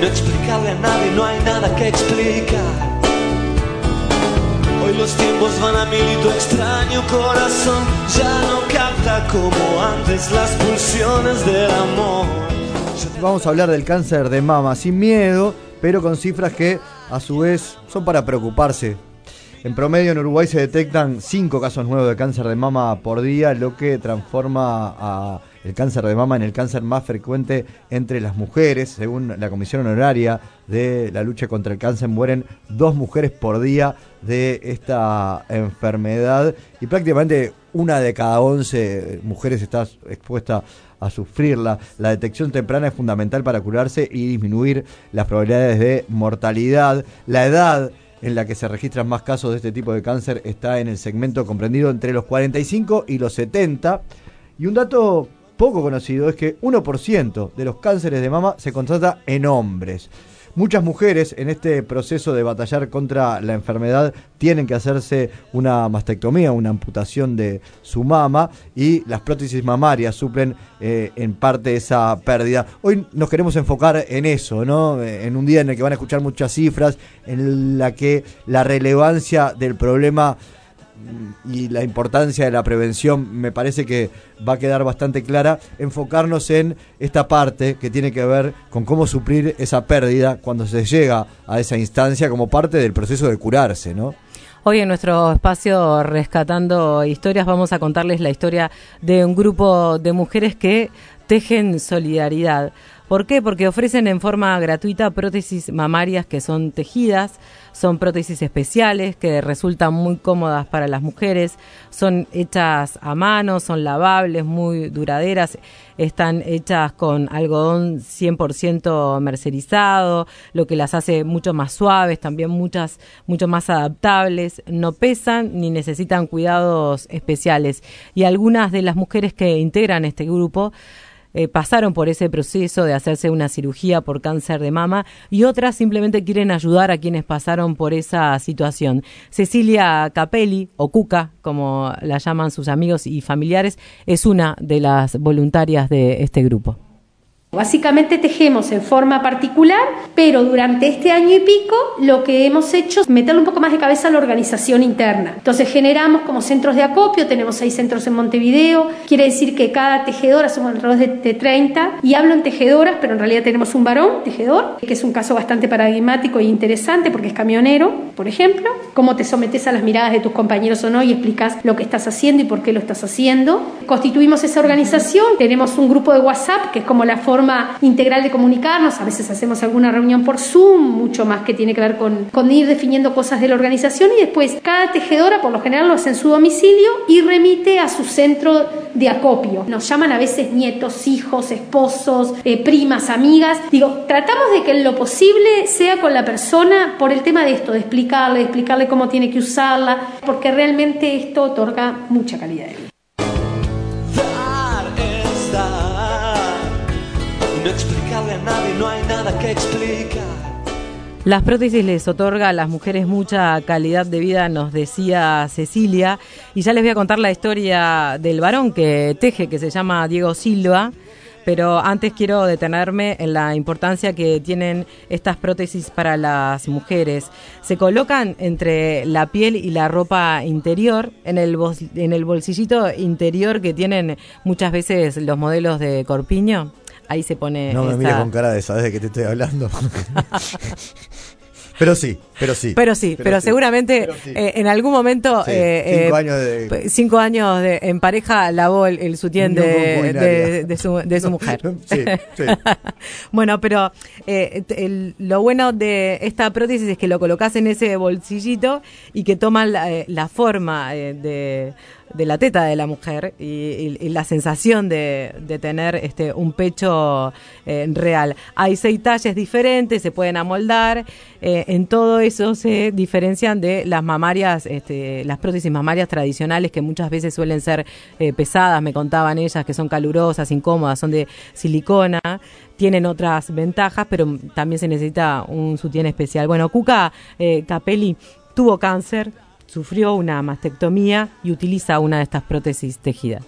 no explicarle a nadie, no hay nada que explicar. Hoy los tiempos van a mil y tu extraño corazón ya no capta como antes las pulsiones del amor. Vamos a hablar del cáncer de mama sin miedo, pero con cifras que a su vez son para preocuparse. En promedio en Uruguay se detectan 5 casos nuevos de cáncer de mama por día, lo que transforma a el cáncer de mama en el cáncer más frecuente entre las mujeres. Según la Comisión Honoraria de la lucha contra el cáncer, mueren dos mujeres por día de esta enfermedad y prácticamente una de cada 11 mujeres está expuesta a sufrirla. La detección temprana es fundamental para curarse y disminuir las probabilidades de mortalidad. La edad en la que se registran más casos de este tipo de cáncer está en el segmento comprendido entre los 45 y los 70. Y un dato poco conocido es que 1% de los cánceres de mama se constata en hombres. Muchas mujeres en este proceso de batallar contra la enfermedad tienen que hacerse una mastectomía, una amputación de su mama y las prótesis mamarias suplen eh, en parte esa pérdida. Hoy nos queremos enfocar en eso, ¿no? En un día en el que van a escuchar muchas cifras, en la que la relevancia del problema y la importancia de la prevención me parece que va a quedar bastante clara, enfocarnos en esta parte que tiene que ver con cómo suplir esa pérdida cuando se llega a esa instancia como parte del proceso de curarse, ¿no? Hoy en nuestro espacio Rescatando Historias vamos a contarles la historia de un grupo de mujeres que tejen solidaridad. ¿Por qué? Porque ofrecen en forma gratuita prótesis mamarias que son tejidas, son prótesis especiales que resultan muy cómodas para las mujeres, son hechas a mano, son lavables, muy duraderas, están hechas con algodón 100% mercerizado, lo que las hace mucho más suaves, también muchas mucho más adaptables, no pesan ni necesitan cuidados especiales. Y algunas de las mujeres que integran este grupo eh, pasaron por ese proceso de hacerse una cirugía por cáncer de mama y otras simplemente quieren ayudar a quienes pasaron por esa situación. Cecilia Capelli, o Cuca, como la llaman sus amigos y familiares, es una de las voluntarias de este grupo. Básicamente tejemos en forma particular, pero durante este año y pico lo que hemos hecho es meterle un poco más de cabeza a la organización interna. Entonces generamos como centros de acopio, tenemos seis centros en Montevideo, quiere decir que cada tejedora somos alrededor de, de 30, y hablo en tejedoras, pero en realidad tenemos un varón tejedor, que es un caso bastante paradigmático e interesante porque es camionero, por ejemplo, cómo te sometes a las miradas de tus compañeros o no y explicas lo que estás haciendo y por qué lo estás haciendo. Constituimos esa organización, tenemos un grupo de WhatsApp que es como la forma integral de comunicarnos, a veces hacemos alguna reunión por Zoom, mucho más que tiene que ver con, con ir definiendo cosas de la organización y después cada tejedora por lo general lo hace en su domicilio y remite a su centro de acopio. Nos llaman a veces nietos, hijos, esposos, eh, primas, amigas. Digo, tratamos de que lo posible sea con la persona por el tema de esto, de explicarle, de explicarle cómo tiene que usarla, porque realmente esto otorga mucha calidad de vida. Las prótesis les otorga a las mujeres mucha calidad de vida, nos decía Cecilia. Y ya les voy a contar la historia del varón que teje, que se llama Diego Silva. Pero antes quiero detenerme en la importancia que tienen estas prótesis para las mujeres. Se colocan entre la piel y la ropa interior, en el, en el bolsillito interior que tienen muchas veces los modelos de corpiño ahí se pone. No me mires con cara de sabes de qué te estoy hablando. Pero sí, pero sí. Pero sí, pero, seguramente eh, en algún momento. Eh, cinco, eh, años de, cinco años de, en pareja lavó el, el sutién de, de, su, de su mujer. sí, sí. bueno, pero lo bueno de esta prótesis es que lo colocas en ese bolsillito y que toma la, la forma de de la teta de la mujer y, la sensación de, tener este un pecho eh, real. Hay seis talles diferentes, se pueden amoldar, eh, en todo eso se diferencian de las mamarias, este, las prótesis mamarias tradicionales que muchas veces suelen ser eh, pesadas, me contaban ellas, que son calurosas, incómodas, son de silicona tienen otras ventajas, pero también se necesita un sutién especial. Bueno, Cuca Capelli tuvo cáncer, sufrió una mastectomía y utiliza una de estas prótesis tejidas.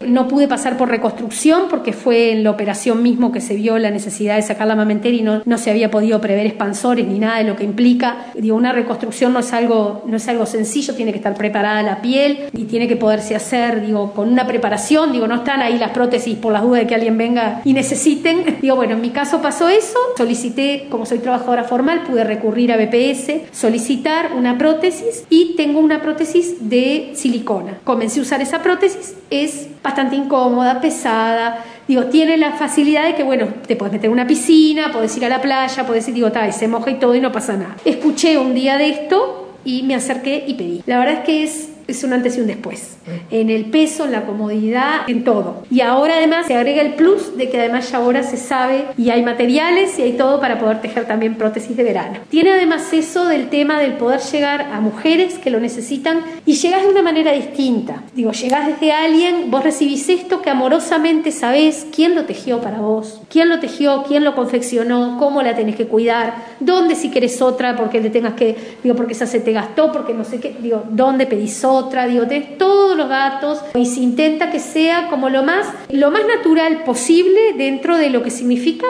No pude pasar por reconstrucción porque fue en la operación mismo que se vio la necesidad de sacar la mamentera y no, no se había podido prever expansores ni nada de lo que implica. Digo, una reconstrucción no es algo, no es algo sencillo, tiene que estar preparada la piel y tiene que poderse hacer, digo, con una preparación. Digo, no están ahí las prótesis por las dudas de que alguien venga y necesiten. Digo, bueno, en mi caso pasó eso. Solicité, como soy trabajadora formal, pude recurrir a BPS, solicitar una prótesis y tengo una prótesis de silicona. Comencé a usar esa prótesis, es bastante incómoda, pesada. Digo, tiene la facilidad de que, bueno, te puedes meter en una piscina, puedes ir a la playa, puedes ir, digo, tal, se moja y todo y no pasa nada. Escuché un día de esto y me acerqué y pedí. La verdad es que es es un antes y un después. En el peso, en la comodidad, en todo. Y ahora además se agrega el plus de que además ya ahora se sabe y hay materiales y hay todo para poder tejer también prótesis de verano. Tiene además eso del tema del poder llegar a mujeres que lo necesitan y llegas de una manera distinta. Digo, llegas desde alguien, vos recibís esto que amorosamente sabés quién lo tejió para vos, quién lo tejió, quién lo confeccionó, cómo la tenés que cuidar, dónde si querés otra porque le tengas que, digo, porque esa se te gastó, porque no sé qué, digo, dónde pedís otra otra, digo, todos los datos y se intenta que sea como lo más, lo más natural posible dentro de lo que significa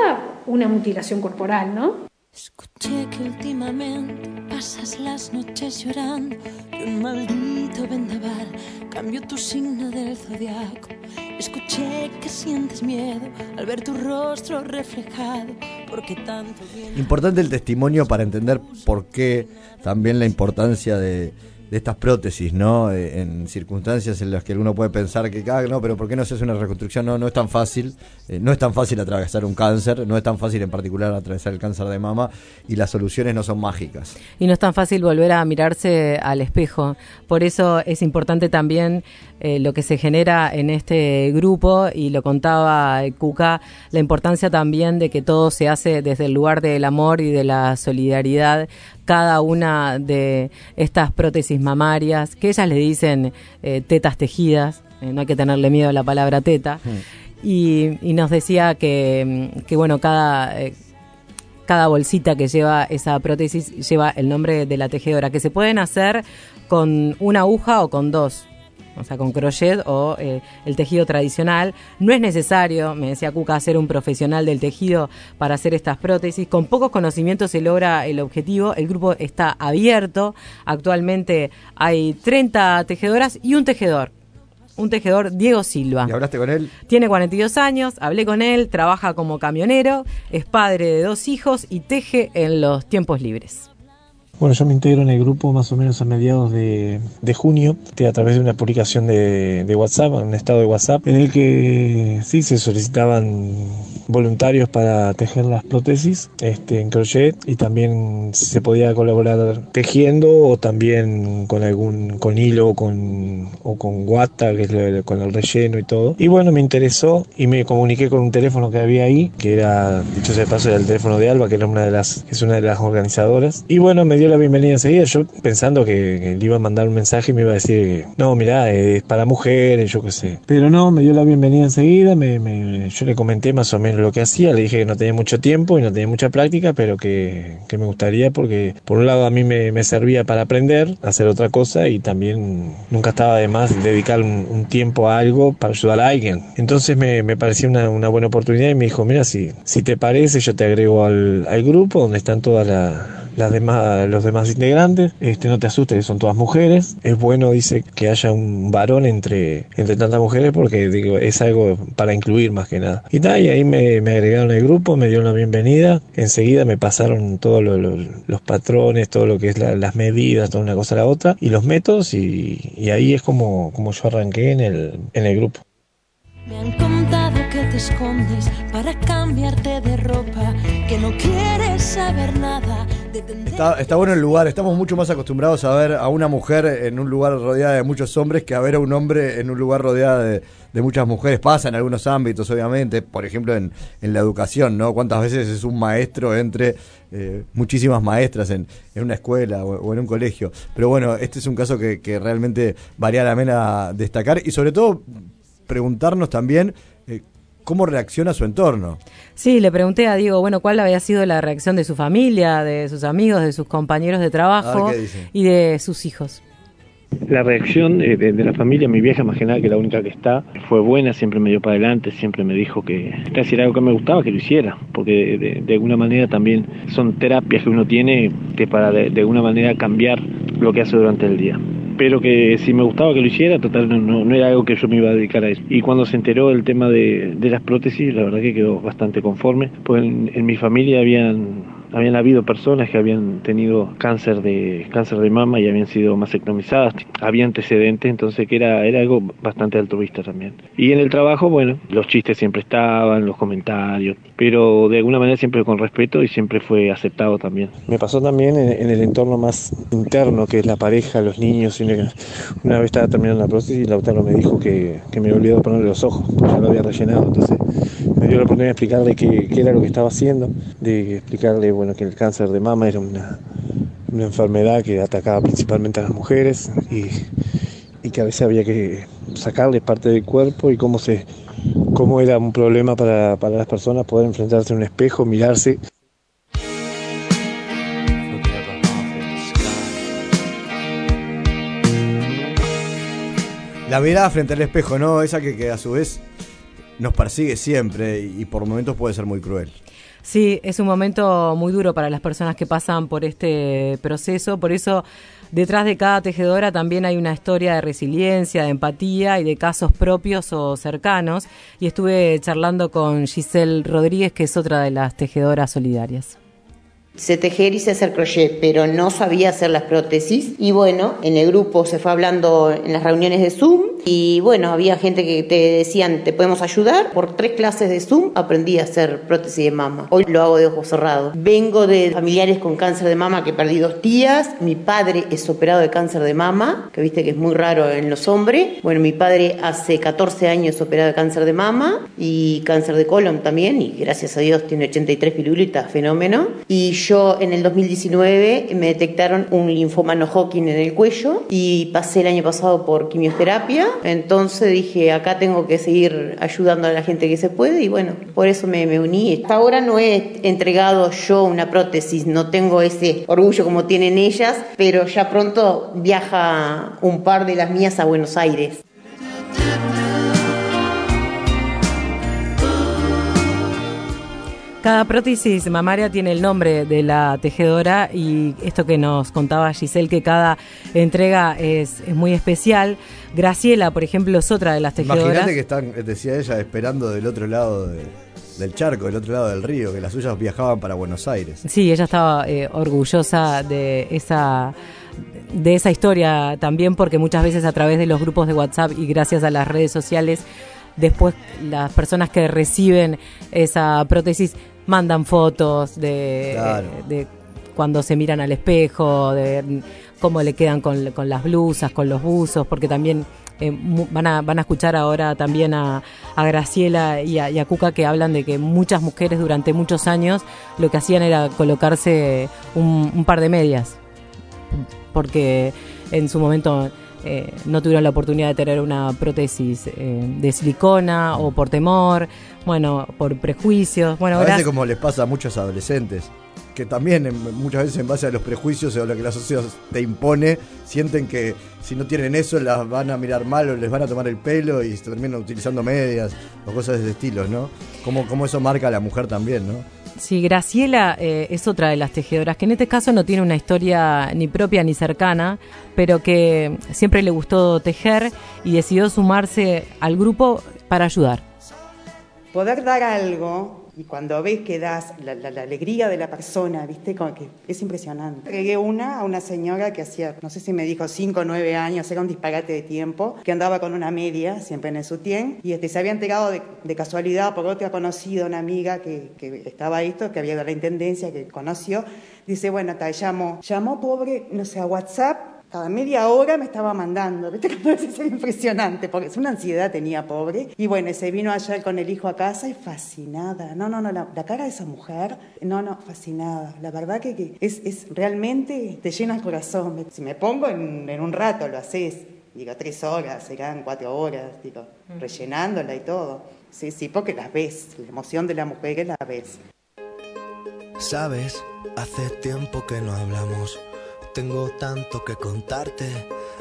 una mutilación corporal, ¿no? Escuché que últimamente pasas las noches llorando y un maldito vendaval cambió tu signo del zodiaco. Escuché que sientes miedo al ver tu rostro reflejado. Porque tanto Importante el testimonio para entender por qué también la importancia de de estas prótesis, ¿no? Eh, en circunstancias en las que uno puede pensar que, ah, no, pero ¿por qué no se hace una reconstrucción? No, no es tan fácil. Eh, no es tan fácil atravesar un cáncer, no es tan fácil en particular atravesar el cáncer de mama y las soluciones no son mágicas. Y no es tan fácil volver a mirarse al espejo. Por eso es importante también eh, lo que se genera en este grupo y lo contaba Cuca, la importancia también de que todo se hace desde el lugar del amor y de la solidaridad cada una de estas prótesis mamarias, que ellas le dicen eh, tetas tejidas, eh, no hay que tenerle miedo a la palabra teta, mm. y, nos decía que, que bueno, cada cada bolsita que lleva esa prótesis lleva el nombre de la tejedora, que se pueden hacer con una aguja o con dos o sea, con crochet o eh, el tejido tradicional. No es necesario, me decía Cuca, ser un profesional del tejido para hacer estas prótesis. Con pocos conocimientos se logra el objetivo. El grupo está abierto. Actualmente hay 30 tejedoras y un tejedor un tejedor, Diego Silva. ¿Y hablaste con él? Tiene 42 años, hablé con él, trabaja como camionero, es padre de dos hijos y teje en los tiempos libres. Bueno, yo me integro en el grupo más o menos a mediados de, junio, a través de una publicación de, de, WhatsApp, un estado de WhatsApp, en el que sí se solicitaban voluntarios para tejer las prótesis este, en crochet y también se podía colaborar tejiendo o también con algún con hilo o con, o con guata, que es con el relleno y todo. Y bueno, me interesó y me comuniqué con un teléfono que había ahí, que era, dicho sea de paso, era el teléfono de Alba, que era una de las, es una de las organizadoras. Y bueno, me dio la bienvenida enseguida, yo pensando que, le iba a mandar un mensaje y me iba a decir, no, mira es para mujeres, yo qué sé. Pero no, me dio la bienvenida enseguida, me, yo le comenté más o menos lo que hacía, le dije que no tenía mucho tiempo y no tenía mucha práctica, pero que, me gustaría porque por un lado a mí me, servía para aprender, hacer otra cosa y también nunca estaba de más dedicar un, tiempo a algo para ayudar a alguien. Entonces me, me pareció una, una, buena oportunidad y me dijo, mira, si, si te parece, yo te agrego al, al grupo donde están todas las las demás, los demás integrantes. Este, no te asustes, son todas mujeres. Es bueno, dice, que haya un varón entre, entre tantas mujeres porque digo, es algo para incluir más que nada. Y, y ahí me, me agregaron al grupo, me dieron la bienvenida. Enseguida me pasaron todos los patrones, todo lo que es las medidas, toda una cosa a la otra, y los métodos, y, ahí es como, como yo arranqué en el, en el grupo. Te escondes para cambiarte de ropa, que no quieres saber nada. está, bueno el lugar, estamos mucho más acostumbrados a ver a una mujer en un lugar rodeada de muchos hombres que a ver a un hombre en un lugar rodeado de, muchas mujeres. Pasa en algunos ámbitos, obviamente, por ejemplo en, la educación, ¿no? ¿Cuántas veces es un maestro entre eh, muchísimas maestras en, una escuela o, en un colegio? Pero bueno, este es un caso que, que realmente valía la pena destacar y sobre todo preguntarnos también eh, cómo reacciona su entorno. Sí, le pregunté a Diego, bueno, cuál había sido la reacción de su familia, de sus amigos, de sus compañeros de trabajo y de sus hijos. La reacción de, de, la familia, mi vieja más que nada, que la única que está, fue buena, siempre me dio para adelante, siempre me dijo que casi era algo que me gustaba, que lo hiciera, porque de, alguna manera también son terapias que uno tiene que para de, alguna manera cambiar lo que hace durante el día pero que si me gustaba que lo hiciera, total, no, no, era algo que yo me iba a dedicar a eso. Y cuando se enteró del tema de, de las prótesis, la verdad que quedó bastante conforme, pues en, en mi familia habían habían habido personas que habían tenido cáncer de cáncer de mama y habían sido mastectomizadas, había antecedentes, entonces que era, era algo bastante altruista también. Y en el trabajo, bueno, los chistes siempre estaban, los comentarios, pero de alguna manera siempre con respeto y siempre fue aceptado también. Me pasó también en, en el entorno más interno, que es la pareja, los niños. Una vez estaba terminando la prótesis y la Lautaro me dijo que, que me había olvidado ponerle los ojos, porque ya lo había rellenado, entonces me dio la oportunidad de explicarle qué, era lo que estaba haciendo, de explicarle bueno, que el cáncer de mama era una, una enfermedad que atacaba principalmente a las mujeres y, y, que a veces había que sacarle parte del cuerpo y cómo, se, cómo era un problema para, para las personas poder enfrentarse a un espejo, mirarse. La mirada frente al espejo, ¿no? Esa que a su vez nos persigue siempre y, por momentos puede ser muy cruel. Sí, es un momento muy duro para las personas que pasan por este proceso, por eso detrás de cada tejedora también hay una historia de resiliencia, de empatía y de casos propios o cercanos. Y estuve charlando con Giselle Rodríguez, que es otra de las tejedoras solidarias sé tejer y sé hacer crochet, pero no sabía hacer las prótesis. Y bueno, en el grupo se fue hablando en las reuniones de Zoom y bueno, había gente que te decían, te podemos ayudar. Por tres clases de Zoom aprendí a hacer prótesis de mama. Hoy lo hago de ojos cerrados. Vengo de familiares con cáncer de mama que perdí dos tías. Mi padre es operado de cáncer de mama, que viste que es muy raro en los hombres. Bueno, mi padre hace 14 años operado de cáncer de mama y cáncer de colon también y gracias a Dios tiene 83 pirulitas, fenómeno. Y en el 2019 me detectaron un linfoma no Hodgkin en el cuello y pasé el año pasado por quimioterapia. Entonces dije, acá tengo que seguir ayudando a la gente que se puede y bueno, por eso me, me uní. Hasta ahora no he entregado yo una prótesis, no tengo ese orgullo como tienen ellas, pero ya pronto viaja un par de las mías a Buenos Aires. Cada prótesis mamaria tiene el nombre de la tejedora y esto que nos contaba Giselle, que cada entrega es, es muy especial. Graciela, por ejemplo, es otra de las tejedoras. Imagínate que están, decía ella, esperando del otro lado de, del charco, del otro lado del río, que las suyas viajaban para Buenos Aires. Sí, ella estaba eh, orgullosa de esa de esa historia también porque muchas veces a través de los grupos de WhatsApp y gracias a las redes sociales después las personas que reciben esa prótesis mandan fotos de, Claro. de cuando se miran al espejo, de cómo le quedan con, con las blusas, con los buzos, porque también eh, van, a, van a escuchar ahora también a, a Graciela y a, y a Cuca que hablan de que muchas mujeres durante muchos años lo que hacían era colocarse un, un par de medias, porque en su momento eh, no tuvieron la oportunidad de tener una prótesis eh, de silicona o por temor, bueno, por prejuicios. Bueno, a veces como les pasa a muchos adolescentes, que también en- muchas veces en base a los prejuicios o lo que la sociedad te impone, sienten que si no tienen eso las van a mirar mal o les van a tomar el pelo y se terminan utilizando medias o cosas de ese estilo, ¿no? Como, como eso marca a la mujer también, ¿no? Sí, Graciela eh, es otra de las tejedoras que en este caso no tiene una historia ni propia ni cercana, pero que siempre le gustó tejer y decidió sumarse al grupo para ayudar. poder dar algo y cuando ves que das la, la- la alegría de la persona, ¿viste? Como que es impresionante. Llegué una a una señora que hacía, no sé si me dijo 5 o 9 años, era un disparate de tiempo, que andaba con una media, siempre en el sutién, y este, se había enterado de, de casualidad por otra conocida, una amiga que, que estaba esto, que había ido a la intendencia, que conoció. Dice, bueno, ta, llamó, llamó pobre, no sé, a WhatsApp cada media hora me estaba mandando, ¿viste? Cuando es impresionante, porque es una ansiedad tenía pobre. Y bueno, se vino ayer con el hijo a casa y fascinada. No, no, no, la, la cara de esa mujer, no, no, fascinada. La verdad que, que es, es realmente, te llena el corazón. Si me pongo en, en un rato, lo haces. Digo, tres horas, serán cuatro horas, digo, rellenándola y todo. Sí, sí, porque las ves, la emoción de la mujer la ves. Sabes, hace tiempo que no hablamos. Tengo tanto que contarte.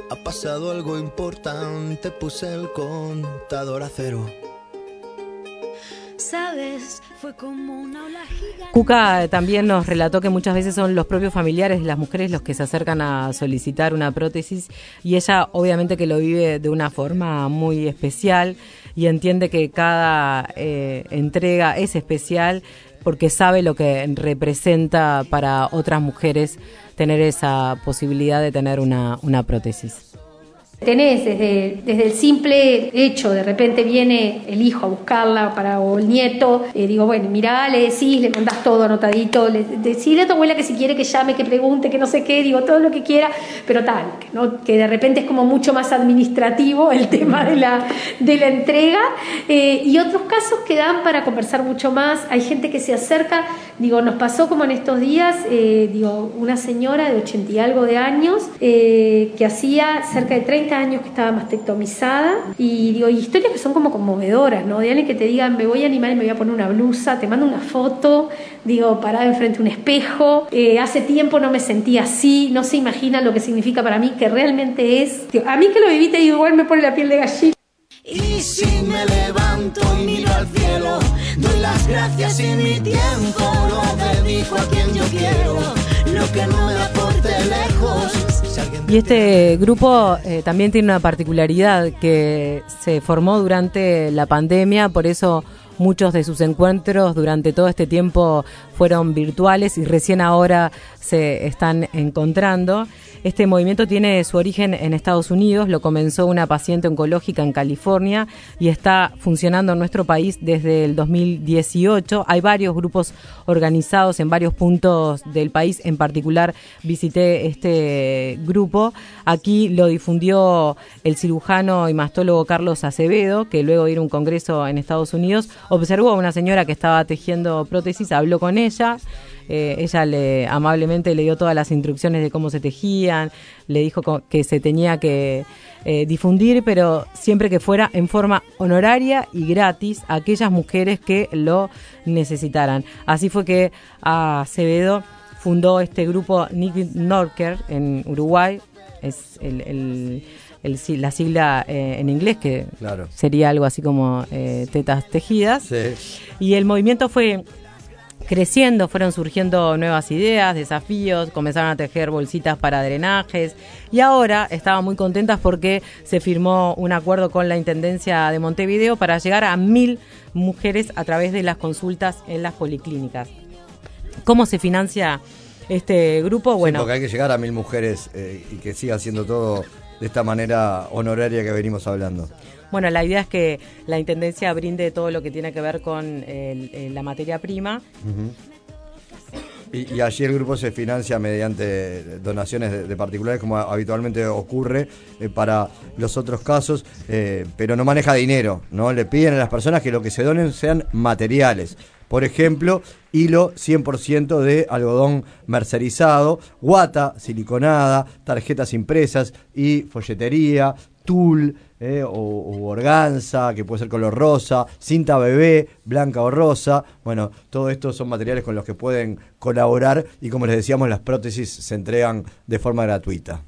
Ha pasado algo importante, puse el contador a cero. Sabes, fue como una ola gigante. Cuca también nos relató que muchas veces son los propios familiares de las mujeres los que se acercan a solicitar una prótesis y ella obviamente que lo vive de una forma muy especial y entiende que cada eh, entrega es especial porque sabe lo que representa para otras mujeres tener esa posibilidad de tener una, una prótesis. Tenés desde, desde el simple hecho, de repente viene el hijo a buscarla para, o el nieto, eh, digo, bueno, mirá, le decís, le mandás todo anotadito, le decís a tu abuela que si quiere que llame, que pregunte, que no sé qué, digo, todo lo que quiera, pero tal, que, ¿no? que de repente es como mucho más administrativo el tema de la, de la entrega, eh, y otros casos que dan para conversar mucho más, hay gente que se acerca, digo, nos pasó como en estos días, eh, digo, una señora de ochenta y algo de años, que hacía cerca de 30 años que estaba mastectomizada y digo, y historias que son como conmovedoras, ¿no? De alguien que te diga, me voy a animar y me voy a poner una blusa, te mando una foto, digo, parada enfrente de un espejo, eh, hace tiempo no me sentía así, no se imagina lo que significa para mí, que realmente es, a mí que lo viví te digo, igual me pone la piel de gallina. Y si me levanto y miro al cielo, doy las gracias y mi tiempo lo dedico a quien yo quiero, lo que no me aporte lejos. Si alguien Y este grupo eh, también tiene una particularidad que se formó durante la pandemia, por eso muchos de sus encuentros durante todo este tiempo fueron virtuales y recién ahora se están encontrando. Este movimiento tiene su origen en Estados Unidos, lo comenzó una paciente oncológica en California y está funcionando en nuestro país desde el 2018. Hay varios grupos organizados en varios puntos del país, en particular visité este grupo. Aquí lo difundió el cirujano y mastólogo Carlos Acevedo, que luego de ir a un congreso en Estados Unidos observó a una señora que estaba tejiendo prótesis, habló con ella. Eh, ella le amablemente le dio todas las instrucciones de cómo se tejían, le dijo que se tenía que eh, difundir, pero siempre que fuera en forma honoraria y gratis a aquellas mujeres que lo necesitaran. Así fue que Acevedo fundó este grupo Nick Norker en Uruguay, es el- el la sigla eh, en inglés que Claro. sería algo así como eh, tetas tejidas. Sí. Y el movimiento fue creciendo, fueron surgiendo nuevas ideas, desafíos, comenzaron a tejer bolsitas para drenajes y ahora estaban muy contentas porque se firmó un acuerdo con la Intendencia de Montevideo para llegar a mil mujeres a través de las consultas en las policlínicas. ¿Cómo se financia este grupo? Sí, Bueno, porque hay que llegar a mil mujeres eh, y que siga haciendo todo de esta manera honoraria que venimos hablando. Bueno, la idea es que la Intendencia brinde todo lo que tiene que ver con el- la materia prima. Y, allí el grupo se financia mediante donaciones de, de particulares, como habitualmente ocurre eh, para los otros casos, eh, pero no maneja dinero, ¿no? Le piden a las personas que lo que se donen sean materiales. Por ejemplo, hilo 100% de algodón mercerizado, guata siliconada, tarjetas impresas y folletería, tul eh, o, o organza, que puede ser color rosa, cinta bebé, blanca o rosa. Bueno, todo esto son materiales con los que pueden colaborar y como les decíamos, las prótesis se entregan de forma gratuita.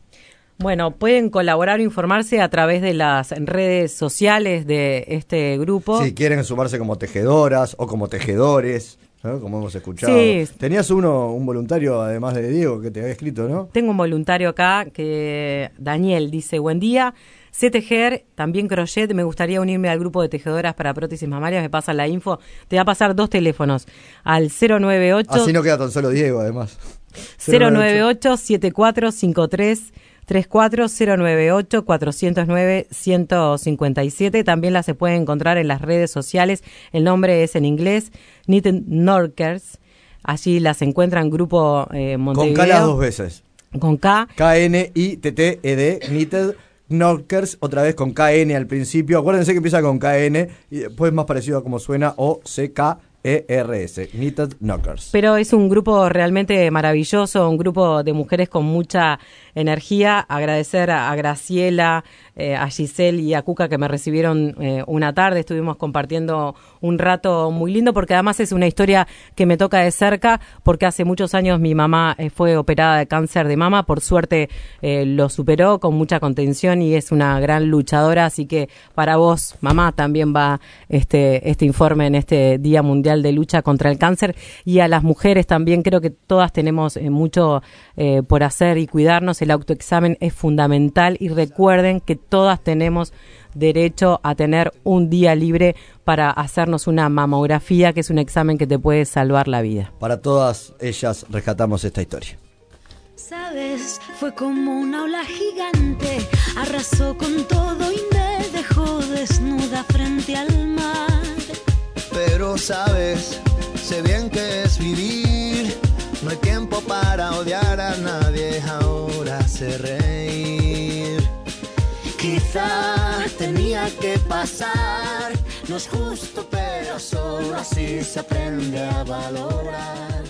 Bueno, pueden colaborar o informarse a través de las redes sociales de este grupo. Si quieren sumarse como tejedoras o como tejedores, ¿no? como hemos escuchado. Sí. Tenías uno, un voluntario, además de Diego, que te había escrito, ¿no? Tengo un voluntario acá que Daniel dice, buen día, sé tejer, también crochet, me gustaría unirme al grupo de tejedoras para prótesis mamarias, me pasa la info, te va a pasar dos teléfonos, al 098 Así no queda tan solo Diego, además. 098 7453 34 098 409 157. También la se puede encontrar en las redes sociales. El nombre es en inglés Knitted Norkers. Allí las encuentran grupo eh, Con. K las dos veces. Con K. K-N-I-T-T-E-D, Knitted Knockers, otra vez con KN al principio. Acuérdense que empieza con KN y después más parecido a como suena o ERS, Knitted Knockers. Pero es un grupo realmente maravilloso, un grupo de mujeres con mucha energía. Agradecer a, Graciela, eh, a Giselle y a Cuca que me recibieron eh, una tarde. Estuvimos compartiendo un rato muy lindo porque además es una historia que me toca de cerca porque hace muchos años mi mamá eh, fue operada de cáncer de mama. Por suerte lo superó con mucha contención y es una gran luchadora. Así que para vos, mamá, también va este, este informe en este Día Mundial de Lucha contra el Cáncer. Y a las mujeres también creo que todas tenemos eh, mucho eh, por hacer y cuidarnos. El autoexamen es fundamental y recuerden que todas tenemos derecho a tener un día libre para hacernos una mamografía, que es un examen que te puede salvar la vida. Para todas ellas rescatamos esta historia. Sabes, fue como una ola gigante, arrasó con todo y me dejó desnuda frente al mar. Pero sabes, sé bien que es vivir. No hay tiempo para odiar a nadie, ahora sé reír. Quizá tenía que pasar, no es justo, pero solo así se aprende a valorar.